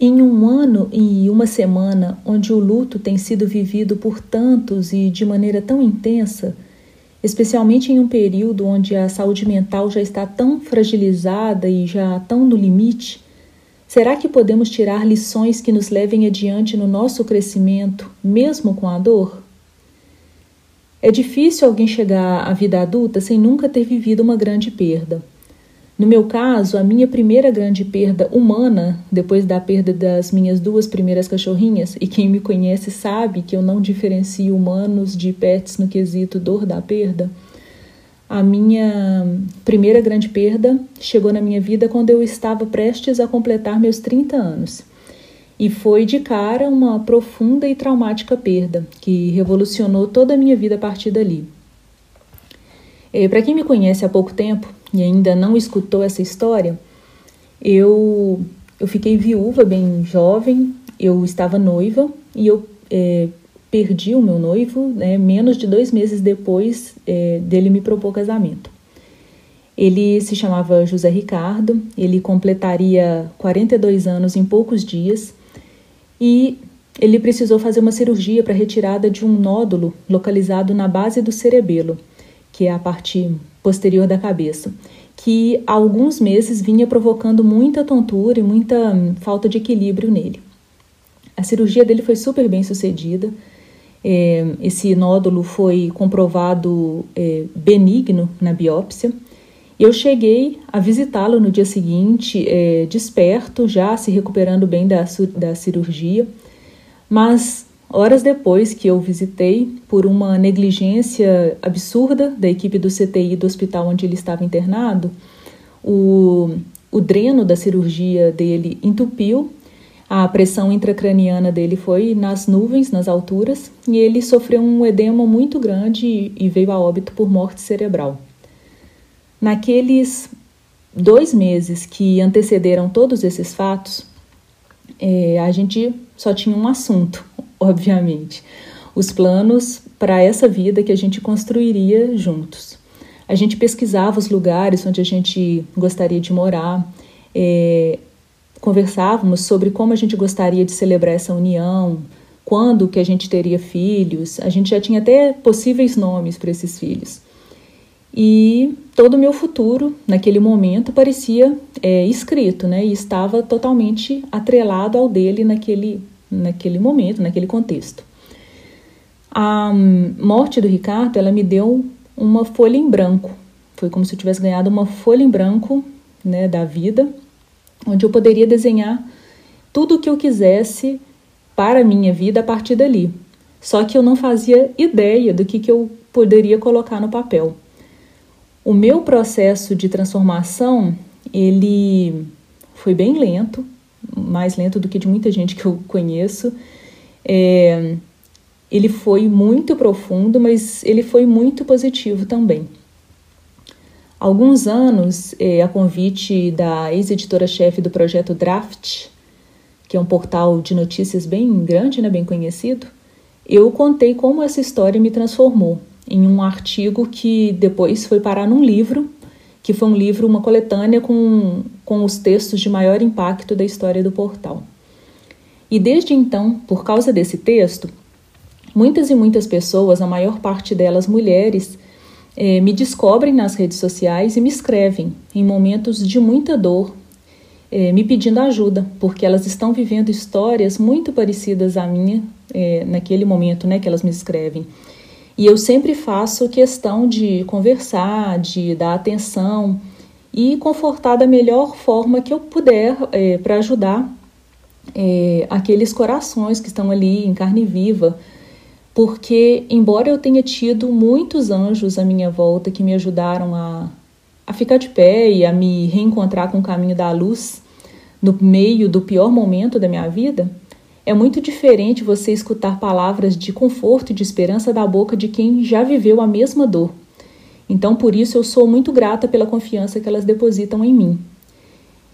Em um ano e uma semana onde o luto tem sido vivido por tantos e de maneira tão intensa, especialmente em um período onde a saúde mental já está tão fragilizada e já tão no limite, será que podemos tirar lições que nos levem adiante no nosso crescimento, mesmo com a dor? É difícil alguém chegar à vida adulta sem nunca ter vivido uma grande perda. No meu caso, a minha primeira grande perda humana, depois da perda das minhas duas primeiras cachorrinhas, e quem me conhece sabe que eu não diferencio humanos de pets no quesito dor da perda, a minha primeira grande perda chegou na minha vida quando eu estava prestes a completar meus 30 anos. E foi de cara uma profunda e traumática perda que revolucionou toda a minha vida a partir dali. É, Para quem me conhece há pouco tempo e ainda não escutou essa história, eu, eu fiquei viúva bem jovem, eu estava noiva e eu é, perdi o meu noivo né, menos de dois meses depois é, dele me propor casamento. Ele se chamava José Ricardo, ele completaria 42 anos em poucos dias e ele precisou fazer uma cirurgia para retirada de um nódulo localizado na base do cerebelo que é a parte posterior da cabeça, que há alguns meses vinha provocando muita tontura e muita hum, falta de equilíbrio nele. A cirurgia dele foi super bem sucedida. É, esse nódulo foi comprovado é, benigno na biópsia. Eu cheguei a visitá-lo no dia seguinte, é, desperto, já se recuperando bem da, da cirurgia, mas Horas depois que eu visitei, por uma negligência absurda da equipe do CTI do hospital onde ele estava internado, o, o dreno da cirurgia dele entupiu, a pressão intracraniana dele foi nas nuvens, nas alturas, e ele sofreu um edema muito grande e veio a óbito por morte cerebral. Naqueles dois meses que antecederam todos esses fatos, é, a gente só tinha um assunto, obviamente, os planos para essa vida que a gente construiria juntos. A gente pesquisava os lugares onde a gente gostaria de morar, é, conversávamos sobre como a gente gostaria de celebrar essa união, quando que a gente teria filhos, a gente já tinha até possíveis nomes para esses filhos. E todo o meu futuro, naquele momento, parecia é, escrito, né? E estava totalmente atrelado ao dele naquele naquele momento, naquele contexto. A morte do Ricardo, ela me deu uma folha em branco. Foi como se eu tivesse ganhado uma folha em branco, né, da vida, onde eu poderia desenhar tudo o que eu quisesse para a minha vida a partir dali. Só que eu não fazia ideia do que, que eu poderia colocar no papel. O meu processo de transformação, ele foi bem lento, mais lento do que de muita gente que eu conheço. É, ele foi muito profundo, mas ele foi muito positivo também. alguns anos, é, a convite da ex-editora-chefe do projeto Draft, que é um portal de notícias bem grande, né, bem conhecido, eu contei como essa história me transformou em um artigo que depois foi parar num livro que foi um livro, uma coletânea com, com os textos de maior impacto da história do portal. E desde então, por causa desse texto, muitas e muitas pessoas, a maior parte delas mulheres, eh, me descobrem nas redes sociais e me escrevem em momentos de muita dor, eh, me pedindo ajuda, porque elas estão vivendo histórias muito parecidas à minha eh, naquele momento né, que elas me escrevem. E eu sempre faço questão de conversar, de dar atenção e confortar da melhor forma que eu puder é, para ajudar é, aqueles corações que estão ali em carne viva. Porque, embora eu tenha tido muitos anjos à minha volta que me ajudaram a, a ficar de pé e a me reencontrar com o caminho da luz no meio do pior momento da minha vida, é muito diferente você escutar palavras de conforto e de esperança da boca de quem já viveu a mesma dor. Então, por isso, eu sou muito grata pela confiança que elas depositam em mim.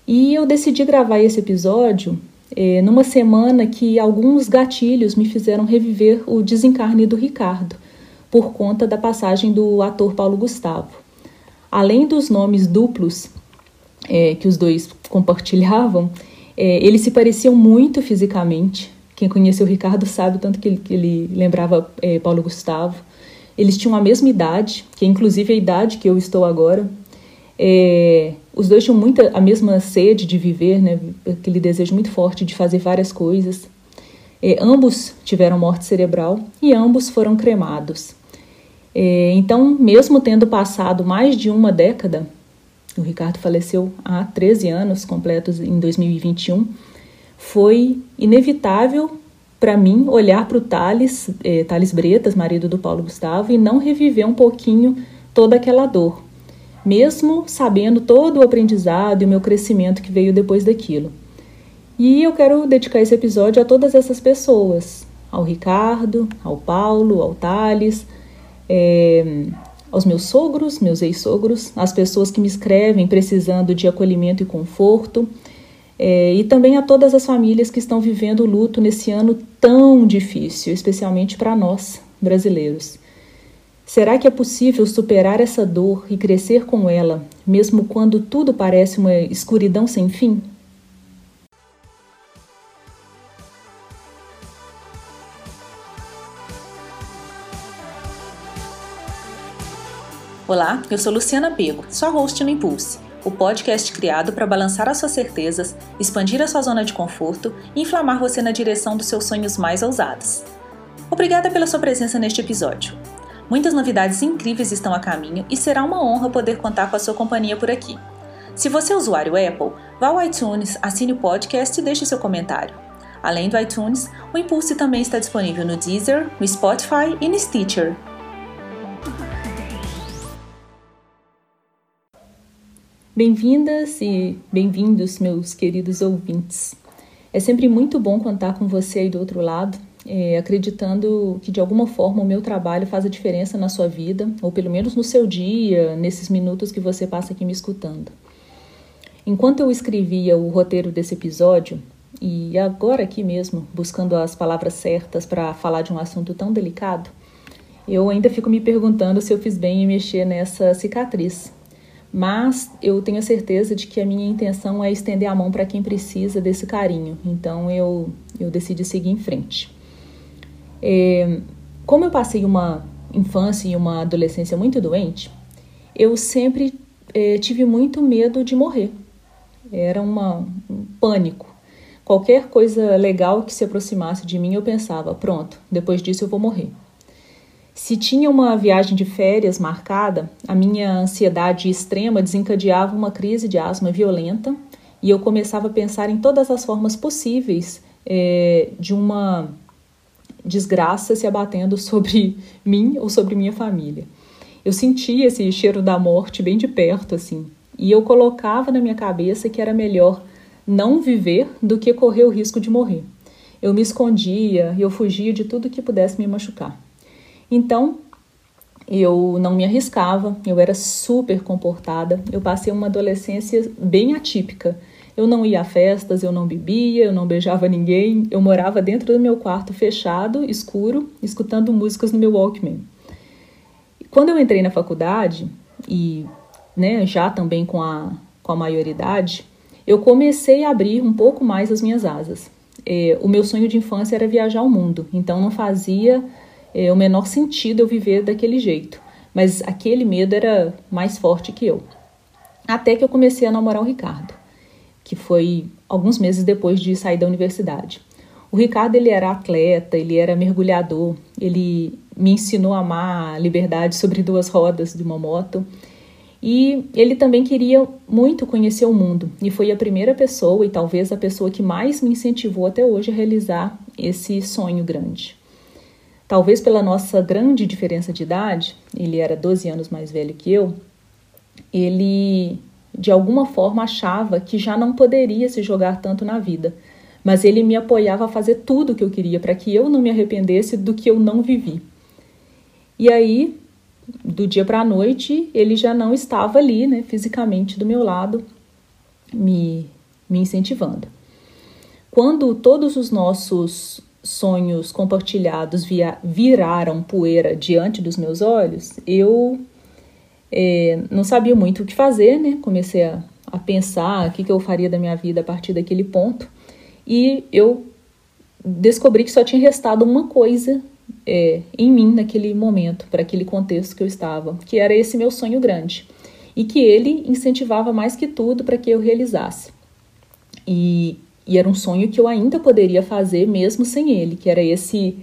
E eu decidi gravar esse episódio é, numa semana que alguns gatilhos me fizeram reviver o desencarne do Ricardo, por conta da passagem do ator Paulo Gustavo. Além dos nomes duplos é, que os dois compartilhavam, É, eles se pareciam muito fisicamente. Quem conheceu o Ricardo sabe o tanto que ele, que ele lembrava é, Paulo Gustavo. Eles tinham a mesma idade, que é inclusive a idade que eu estou agora. É, os dois tinham muita a mesma sede de viver, né? aquele desejo muito forte de fazer várias coisas. É, ambos tiveram morte cerebral e ambos foram cremados. É, então, mesmo tendo passado mais de uma década, o Ricardo faleceu há 13 anos completos em 2021, foi inevitável para mim olhar para o Thales, é, Thales Bretas, marido do Paulo Gustavo, e não reviver um pouquinho toda aquela dor, mesmo sabendo todo o aprendizado e o meu crescimento que veio depois daquilo. E eu quero dedicar esse episódio a todas essas pessoas, ao Ricardo, ao Paulo, ao Thales, é, aos meus sogros, meus ex-sogros, às pessoas que me escrevem precisando de acolhimento e conforto, é, e também a todas as famílias que estão vivendo o luto nesse ano tão difícil, especialmente para nós, brasileiros. Será que é possível superar essa dor e crescer com ela, mesmo quando tudo parece uma escuridão sem fim? Olá, eu sou Luciana Pego, sua host no Impulse, o podcast criado para balançar as suas certezas, expandir a sua zona de conforto e inflamar você na direção dos seus sonhos mais ousados. Obrigada pela sua presença neste episódio. Muitas novidades incríveis estão a caminho e será uma honra poder contar com a sua companhia por aqui. Se você é usuário Apple, vá ao iTunes, assine o podcast e deixe seu comentário. Além do iTunes, o Impulse também está disponível no Deezer, no Spotify e no Stitcher. Bem-vindas e bem-vindos, meus queridos ouvintes. É sempre muito bom contar com você aí do outro lado, é, acreditando que de alguma forma o meu trabalho faz a diferença na sua vida, ou pelo menos no seu dia, nesses minutos que você passa aqui me escutando. Enquanto eu escrevia o roteiro desse episódio, e agora aqui mesmo, buscando as palavras certas para falar de um assunto tão delicado, eu ainda fico me perguntando se eu fiz bem em mexer nessa cicatriz mas eu tenho certeza de que a minha intenção é estender a mão para quem precisa desse carinho. Então eu, eu decidi seguir em frente. É, como eu passei uma infância e uma adolescência muito doente, eu sempre é, tive muito medo de morrer. Era uma, um pânico. Qualquer coisa legal que se aproximasse de mim, eu pensava: pronto, depois disso eu vou morrer. Se tinha uma viagem de férias marcada, a minha ansiedade extrema desencadeava uma crise de asma violenta e eu começava a pensar em todas as formas possíveis é, de uma desgraça se abatendo sobre mim ou sobre minha família. Eu sentia esse cheiro da morte bem de perto, assim, e eu colocava na minha cabeça que era melhor não viver do que correr o risco de morrer. Eu me escondia, eu fugia de tudo que pudesse me machucar. Então, eu não me arriscava, eu era super comportada, eu passei uma adolescência bem atípica. Eu não ia a festas, eu não bebia, eu não beijava ninguém, eu morava dentro do meu quarto fechado, escuro, escutando músicas no meu Walkman. Quando eu entrei na faculdade, e né, já também com a, com a maioridade, eu comecei a abrir um pouco mais as minhas asas. É, o meu sonho de infância era viajar ao mundo, então não fazia é, o menor sentido eu viver daquele jeito. Mas aquele medo era mais forte que eu. Até que eu comecei a namorar o Ricardo, que foi alguns meses depois de sair da universidade. O Ricardo ele era atleta, ele era mergulhador, ele me ensinou a amar a liberdade sobre duas rodas de uma moto. E ele também queria muito conhecer o mundo e foi a primeira pessoa e talvez a pessoa que mais me incentivou até hoje a realizar esse sonho grande. Talvez pela nossa grande diferença de idade, ele era 12 anos mais velho que eu, ele de alguma forma achava que já não poderia se jogar tanto na vida, mas ele me apoiava a fazer tudo o que eu queria para que eu não me arrependesse do que eu não vivi. E aí, do dia para a noite, ele já não estava ali, né, fisicamente do meu lado, me, me incentivando. Quando todos os nossos sonhos compartilhados via, viraram poeira diante dos meus olhos, eu é, não sabia muito o que fazer, né? Comecei a, a pensar o que, que eu faria da minha vida a partir daquele ponto. e eu descobri que só tinha restado uma coisa é, em mim naquele momento, para aquele contexto que eu estava, que era esse meu sonho grande e que ele incentivava mais que tudo para que eu realizasse. E, e, era um sonho que eu ainda poderia fazer mesmo sem ele, que era esse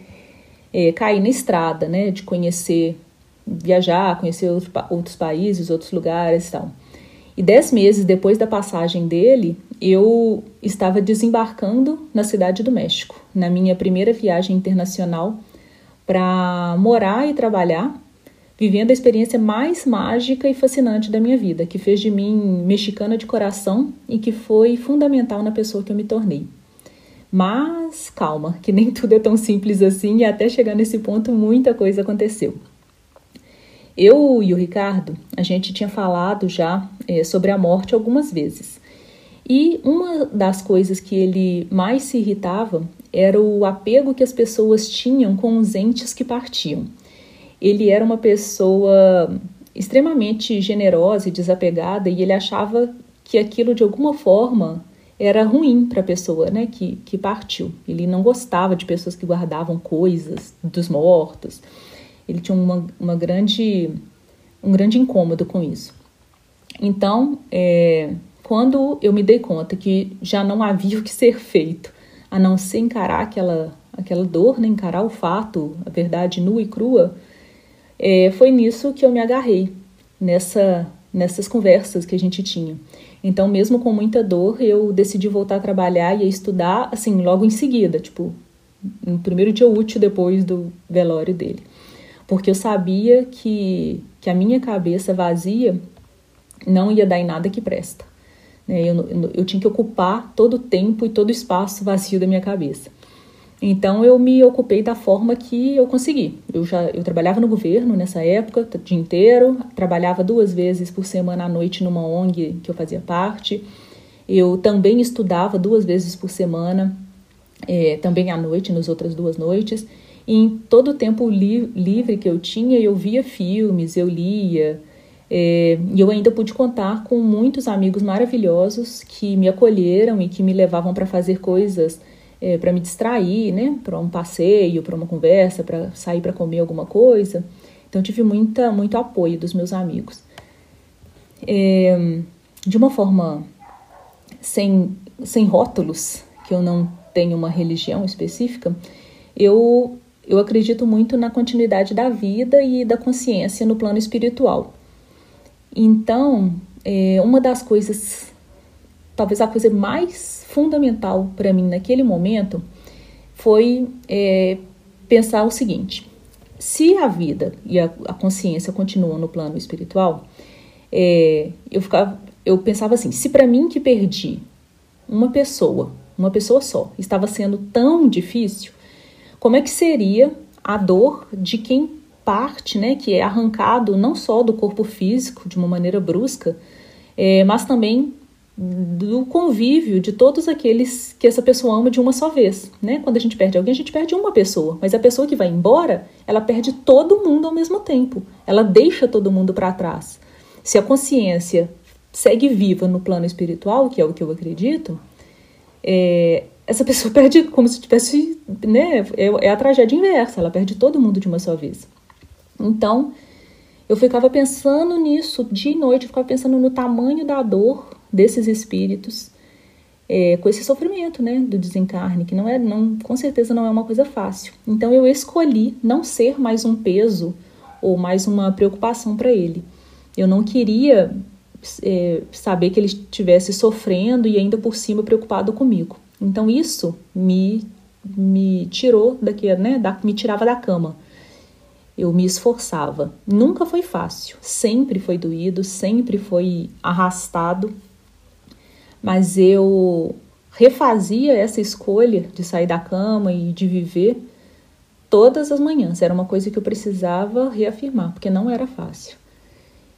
é, cair na estrada, né, de conhecer, viajar, conhecer outro, outros países, outros lugares e tal. E dez meses depois da passagem dele, eu estava desembarcando na cidade do México, na minha primeira viagem internacional para morar e trabalhar, vivendo a experiência mais mágica e fascinante da minha vida, que fez de mim mexicana de coração e que foi fundamental na pessoa que eu me tornei. Mas calma, que nem tudo é tão simples assim e até chegar nesse ponto muita coisa aconteceu. Eu e o Ricardo, a gente tinha falado já é, sobre a morte algumas vezes. E uma das coisas que ele mais se irritava era o apego que as pessoas tinham com os entes que partiam. Ele era uma pessoa extremamente generosa e desapegada e ele achava que aquilo de alguma forma era ruim para a pessoa né, que, que partiu. Ele não gostava de pessoas que guardavam coisas dos mortos. Ele tinha uma, uma grande, um grande incômodo com isso. Então, é, quando eu me dei conta que já não havia o que ser feito, a não ser encarar aquela, aquela dor, né, encarar o fato, a verdade nua e crua, é, foi nisso que eu me agarrei, nessa, nessas conversas que a gente tinha. Então, mesmo com muita dor, eu decidi voltar a trabalhar e a estudar, assim, logo em seguida, tipo, no primeiro dia útil depois do velório dele porque eu sabia que, que a minha cabeça vazia não ia dar em nada que presta. Né? Eu, eu, eu tinha que ocupar todo o tempo e todo o espaço vazio da minha cabeça. Então eu me ocupei da forma que eu consegui. Eu já eu trabalhava no governo nessa época, o dia inteiro, trabalhava duas vezes por semana à noite numa ONG que eu fazia parte. Eu também estudava duas vezes por semana, é, também à noite, nas outras duas noites. E em todo o tempo li livre que eu tinha, eu via filmes, eu lia, é, e eu ainda pude contar com muitos amigos maravilhosos que me acolheram e que me levavam para fazer coisas é, para me distrair, né? Para um passeio, para uma conversa, para sair para comer alguma coisa. Então tive muita, muito apoio dos meus amigos. É, de uma forma sem, sem rótulos, que eu não tenho uma religião específica, eu eu acredito muito na continuidade da vida e da consciência no plano espiritual. Então, é, uma das coisas, talvez a coisa mais fundamental para mim naquele momento, foi é, pensar o seguinte: se a vida e a, a consciência continuam no plano espiritual, é, eu, ficava, eu pensava assim: se para mim que perdi uma pessoa, uma pessoa só, estava sendo tão difícil, como é que seria a dor de quem parte, né, que é arrancado não só do corpo físico de uma maneira brusca, é, mas também do convívio de todos aqueles que essa pessoa ama de uma só vez, né? Quando a gente perde alguém, a gente perde uma pessoa, mas a pessoa que vai embora, ela perde todo mundo ao mesmo tempo. Ela deixa todo mundo para trás. Se a consciência segue viva no plano espiritual, que é o que eu acredito, é, essa pessoa perde como se tivesse, né? É, é a tragédia inversa, ela perde todo mundo de uma só vez. Então, eu ficava pensando nisso dia e noite, eu ficava pensando no tamanho da dor desses espíritos é, com esse sofrimento, né, do desencarne, que não é, não, com certeza não é uma coisa fácil. Então, eu escolhi não ser mais um peso ou mais uma preocupação para ele. Eu não queria é, saber que ele estivesse sofrendo e ainda por cima preocupado comigo. Então isso me me tirou daqui, né, da, me tirava da cama. Eu me esforçava. Nunca foi fácil, sempre foi doído, sempre foi arrastado, mas eu refazia essa escolha de sair da cama e de viver todas as manhãs. Era uma coisa que eu precisava reafirmar, porque não era fácil.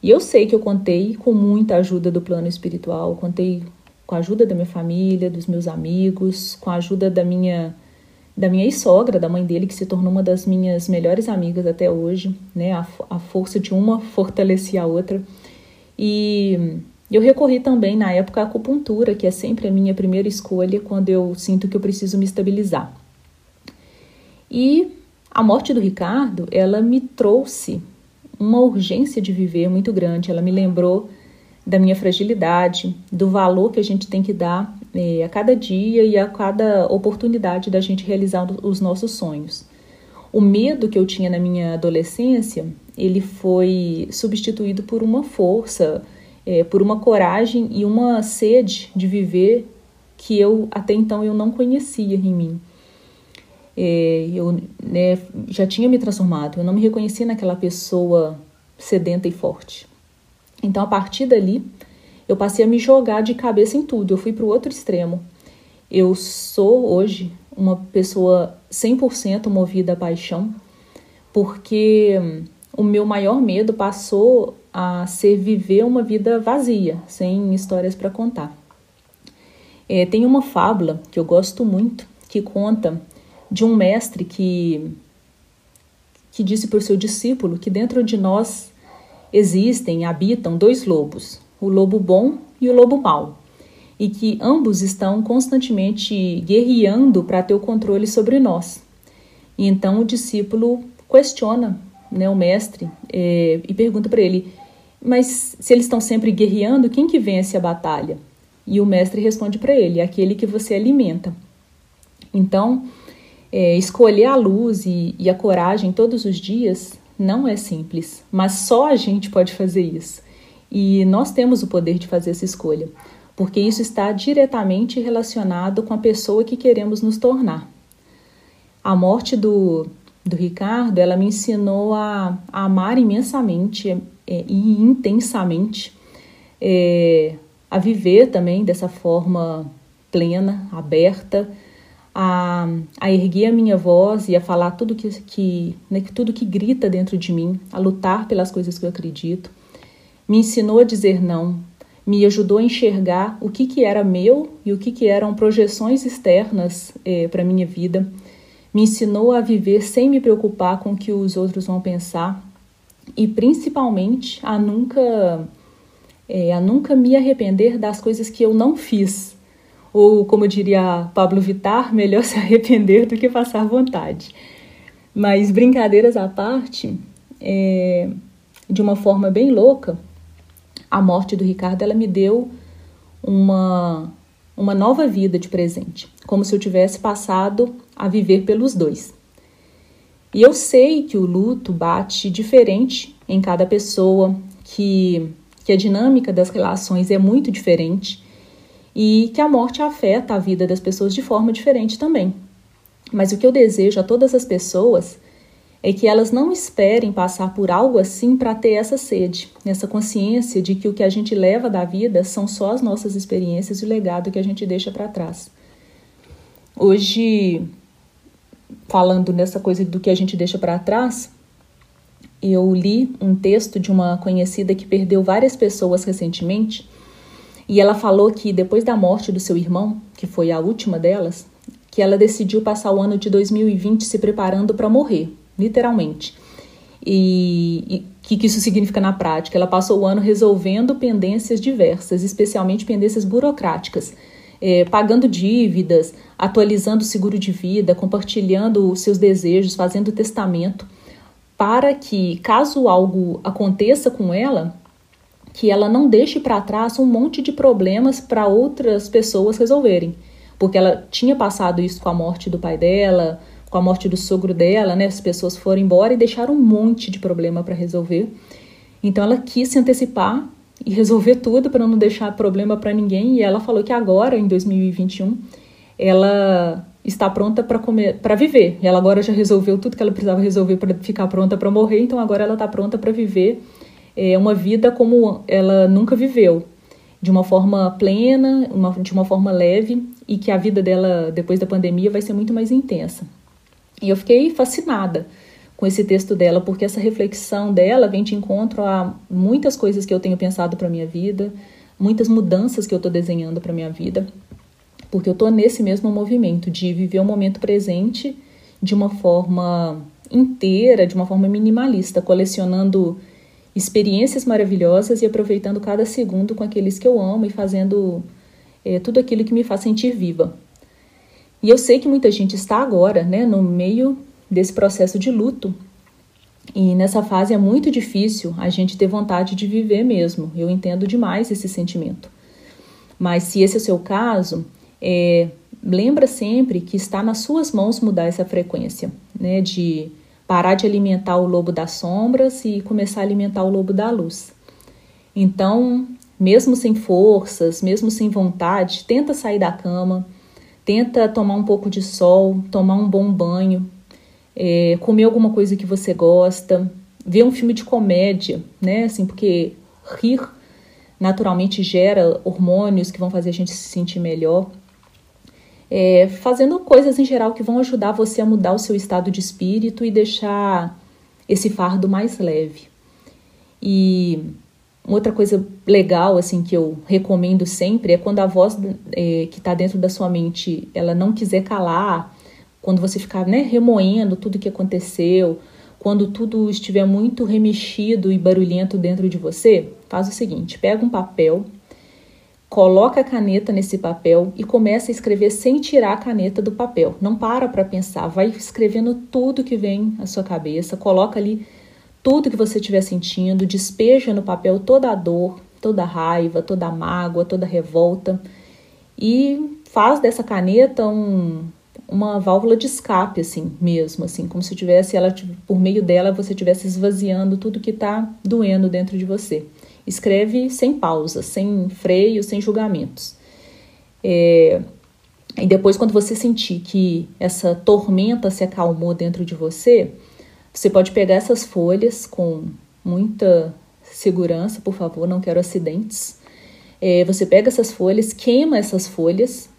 E eu sei que eu contei com muita ajuda do plano espiritual, contei com a ajuda da minha família, dos meus amigos, com a ajuda da minha da minha ex-sogra, da mãe dele, que se tornou uma das minhas melhores amigas até hoje, né? A, a força de uma fortalecia a outra. E, Eu recorri também na época à acupuntura, que é sempre a minha primeira escolha quando eu sinto que eu preciso me estabilizar. E a morte do Ricardo, ela me trouxe uma urgência de viver muito grande. Ela me lembrou da minha fragilidade, do valor que a gente tem que dar é, a cada dia e a cada oportunidade da gente realizar os nossos sonhos. O medo que eu tinha na minha adolescência, ele foi substituído por uma força, é, por uma coragem e uma sede de viver que eu até então eu não conhecia em mim. É, eu né, já tinha me transformado, eu não me reconhecia naquela pessoa sedenta e forte. Então, a partir dali, eu passei a me jogar de cabeça em tudo. Eu fui para o outro extremo. Eu sou hoje uma pessoa 100% movida à paixão, porque o meu maior medo passou a ser viver uma vida vazia, sem histórias para contar. É, tem uma fábula que eu gosto muito, que conta de um mestre que, que disse para o seu discípulo que dentro de nós existem, habitam dois lobos, o lobo bom e o lobo mau, e que ambos estão constantemente guerreando para ter o controle sobre nós. E então o discípulo questiona né, o mestre é, e pergunta para ele: mas se eles estão sempre guerreando, quem que vence a batalha? E o mestre responde para ele: aquele que você alimenta. Então, é, escolher a luz e, e a coragem todos os dias não é simples, mas só a gente pode fazer isso. E nós temos o poder de fazer essa escolha, porque isso está diretamente relacionado com a pessoa que queremos nos tornar. A morte do, do Ricardo, ela me ensinou a, a amar imensamente é, e intensamente, é, a viver também dessa forma plena, aberta, a, a erguer a minha voz e a falar tudo que, que né, tudo que grita dentro de mim, a lutar pelas coisas que eu acredito. Me ensinou a dizer não, me ajudou a enxergar o que, que era meu e o que, que eram projeções externas é, para a minha vida. Me ensinou a viver sem me preocupar com o que os outros vão pensar e principalmente a nunca, é, a nunca me arrepender das coisas que eu não fiz ou, como diria Pablo Vittar, melhor se arrepender do que passar vontade. Mas, brincadeiras à parte, é, de uma forma bem louca, a morte do Ricardo ela me deu uma, uma nova vida de presente, como se eu tivesse passado a viver pelos dois. E eu sei que o luto bate diferente em cada pessoa, que, que a dinâmica das relações é muito diferente e que a morte afeta a vida das pessoas de forma diferente também. Mas o que eu desejo a todas as pessoas é que elas não esperem passar por algo assim para ter essa sede, essa consciência de que o que a gente leva da vida são só as nossas experiências e o legado que a gente deixa para trás. Hoje, falando nessa coisa do que a gente deixa para trás, eu li um texto de uma conhecida que perdeu várias pessoas recentemente e ela falou que depois da morte do seu irmão, que foi a última delas, que ela decidiu passar o ano de 2020 se preparando para morrer, literalmente. E o que, que isso significa na prática? Ela passou o ano resolvendo pendências diversas, especialmente pendências burocráticas, é, pagando dívidas, atualizando o seguro de vida, compartilhando os seus desejos, fazendo testamento, para que, caso algo aconteça com ela, que ela não deixe para trás um monte de problemas para outras pessoas resolverem. Porque ela tinha passado isso com a morte do pai dela, com a morte do sogro dela, né? As pessoas foram embora e deixaram um monte de problema para resolver. Então ela quis se antecipar e resolver tudo para não deixar problema para ninguém. E ela falou que agora, em 2021, ela está pronta para comer, para viver. Ela agora já resolveu tudo que ela precisava resolver para ficar pronta para morrer. Então agora ela está pronta para viver é, uma vida como ela nunca viveu, de uma forma plena, uma, de uma forma leve e que a vida dela depois da pandemia vai ser muito mais intensa. E eu fiquei fascinada com esse texto dela, porque essa reflexão dela vem de encontro a muitas coisas que eu tenho pensado para minha vida, muitas mudanças que eu estou desenhando para minha vida, porque eu estou nesse mesmo movimento de viver o momento presente de uma forma inteira, de uma forma minimalista, colecionando experiências maravilhosas e aproveitando cada segundo com aqueles que eu amo e fazendo é, tudo aquilo que me faz sentir viva. E eu sei que muita gente está agora, né, no meio desse processo de luto. E nessa fase é muito difícil a gente ter vontade de viver mesmo. Eu entendo demais esse sentimento. Mas se esse é o seu caso, é, lembra sempre que está nas suas mãos mudar essa frequência, né? De parar de alimentar o lobo das sombras e começar a alimentar o lobo da luz. Então, mesmo sem forças, mesmo sem vontade, tenta sair da cama, tenta tomar um pouco de sol, tomar um bom banho, é, comer alguma coisa que você gosta, ver um filme de comédia, né? Assim, porque rir naturalmente gera hormônios que vão fazer a gente se sentir melhor. É, fazendo coisas em geral que vão ajudar você a mudar o seu estado de espírito e deixar esse fardo mais leve. E outra coisa legal assim que eu recomendo sempre é quando a voz é, que está dentro da sua mente ela não quiser calar, quando você ficar né, remoendo tudo que aconteceu, quando tudo estiver muito remexido e barulhento dentro de você, faz o seguinte: pega um papel, coloca a caneta nesse papel e começa a escrever sem tirar a caneta do papel. Não para para pensar, vai escrevendo tudo que vem à sua cabeça, coloca ali tudo que você estiver sentindo, despeja no papel toda a dor, toda a raiva, toda a mágoa, toda a revolta e faz dessa caneta um, uma válvula de escape, assim, mesmo, assim, como se tivesse ela, por meio dela, você estivesse esvaziando tudo que está doendo dentro de você. Escreve sem pausa, sem freio, sem julgamentos. É, e depois, quando você sentir que essa tormenta se acalmou dentro de você, você pode pegar essas folhas com muita segurança, por favor, não quero acidentes. É, você pega essas folhas, queima essas folhas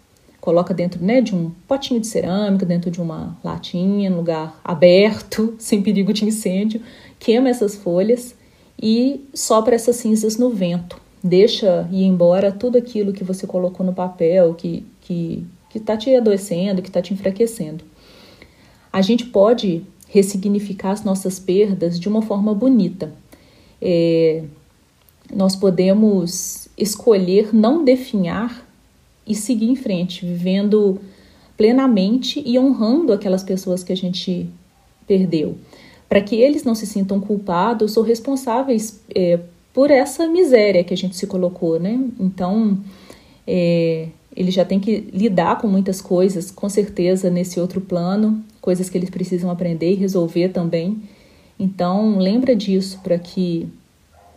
coloca dentro né, de um potinho de cerâmica, dentro de uma latinha, num lugar aberto, sem perigo de incêndio, queima essas folhas e sopra essas cinzas no vento. Deixa ir embora tudo aquilo que você colocou no papel, que que que está te adoecendo, que está te enfraquecendo. A gente pode ressignificar as nossas perdas de uma forma bonita. É, nós podemos escolher não definhar e seguir em frente, vivendo plenamente e honrando aquelas pessoas que a gente perdeu, para que eles não se sintam culpados ou responsáveis é, por essa miséria que a gente se colocou, né? Então, é, ele já tem que lidar com muitas coisas, com certeza, nesse outro plano, coisas que eles precisam aprender e resolver também. Então, lembra disso para que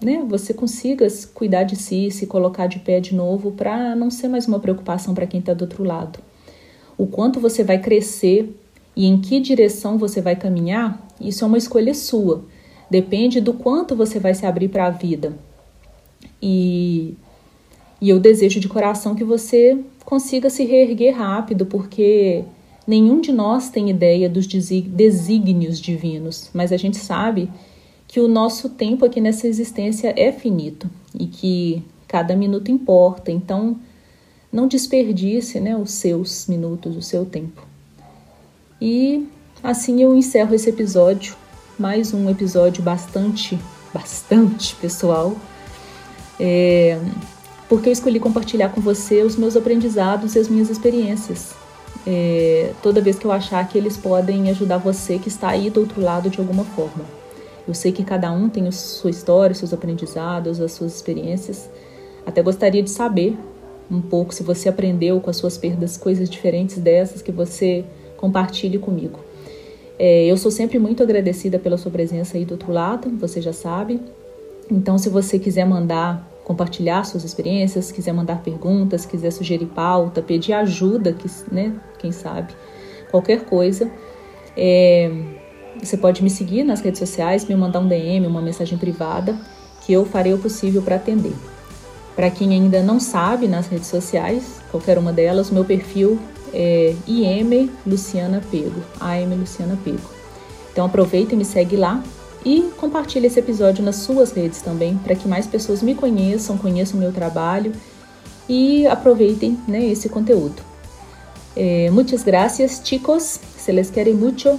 né, você consiga cuidar de si, se colocar de pé de novo, para não ser mais uma preocupação para quem está do outro lado. O quanto você vai crescer e em que direção você vai caminhar, isso é uma escolha sua. Depende do quanto você vai se abrir para a vida. E, e eu desejo de coração que você consiga se reerguer rápido, porque nenhum de nós tem ideia dos desígnios divinos, mas a gente sabe que o nosso tempo aqui nessa existência é finito e que cada minuto importa. Então, não desperdice né, os seus minutos, o seu tempo. E assim eu encerro esse episódio, mais um episódio bastante, bastante pessoal, é, porque eu escolhi compartilhar com você os meus aprendizados e as minhas experiências. É, toda vez que eu achar que eles podem ajudar você que está aí do outro lado de alguma forma. Eu sei que cada um tem sua história, seus aprendizados, as suas experiências. Até gostaria de saber um pouco se você aprendeu com as suas perdas coisas diferentes dessas que você compartilhe comigo. É, eu sou sempre muito agradecida pela sua presença aí do outro lado, você já sabe. Então, se você quiser mandar compartilhar suas experiências, quiser mandar perguntas, quiser sugerir pauta, pedir ajuda, que, né, quem sabe, qualquer coisa, é, você pode me seguir nas redes sociais, me mandar um DM, uma mensagem privada, que eu farei o possível para atender. Para quem ainda não sabe, nas redes sociais, qualquer uma delas, o meu perfil é IM Luciana Pego, AM Luciana Pego. Então aproveita e me segue lá e compartilhe esse episódio nas suas redes também, para que mais pessoas me conheçam, conheçam o meu trabalho e aproveitem né, esse conteúdo. Eh, muchas gracias, chicos. Se les quiere mucho.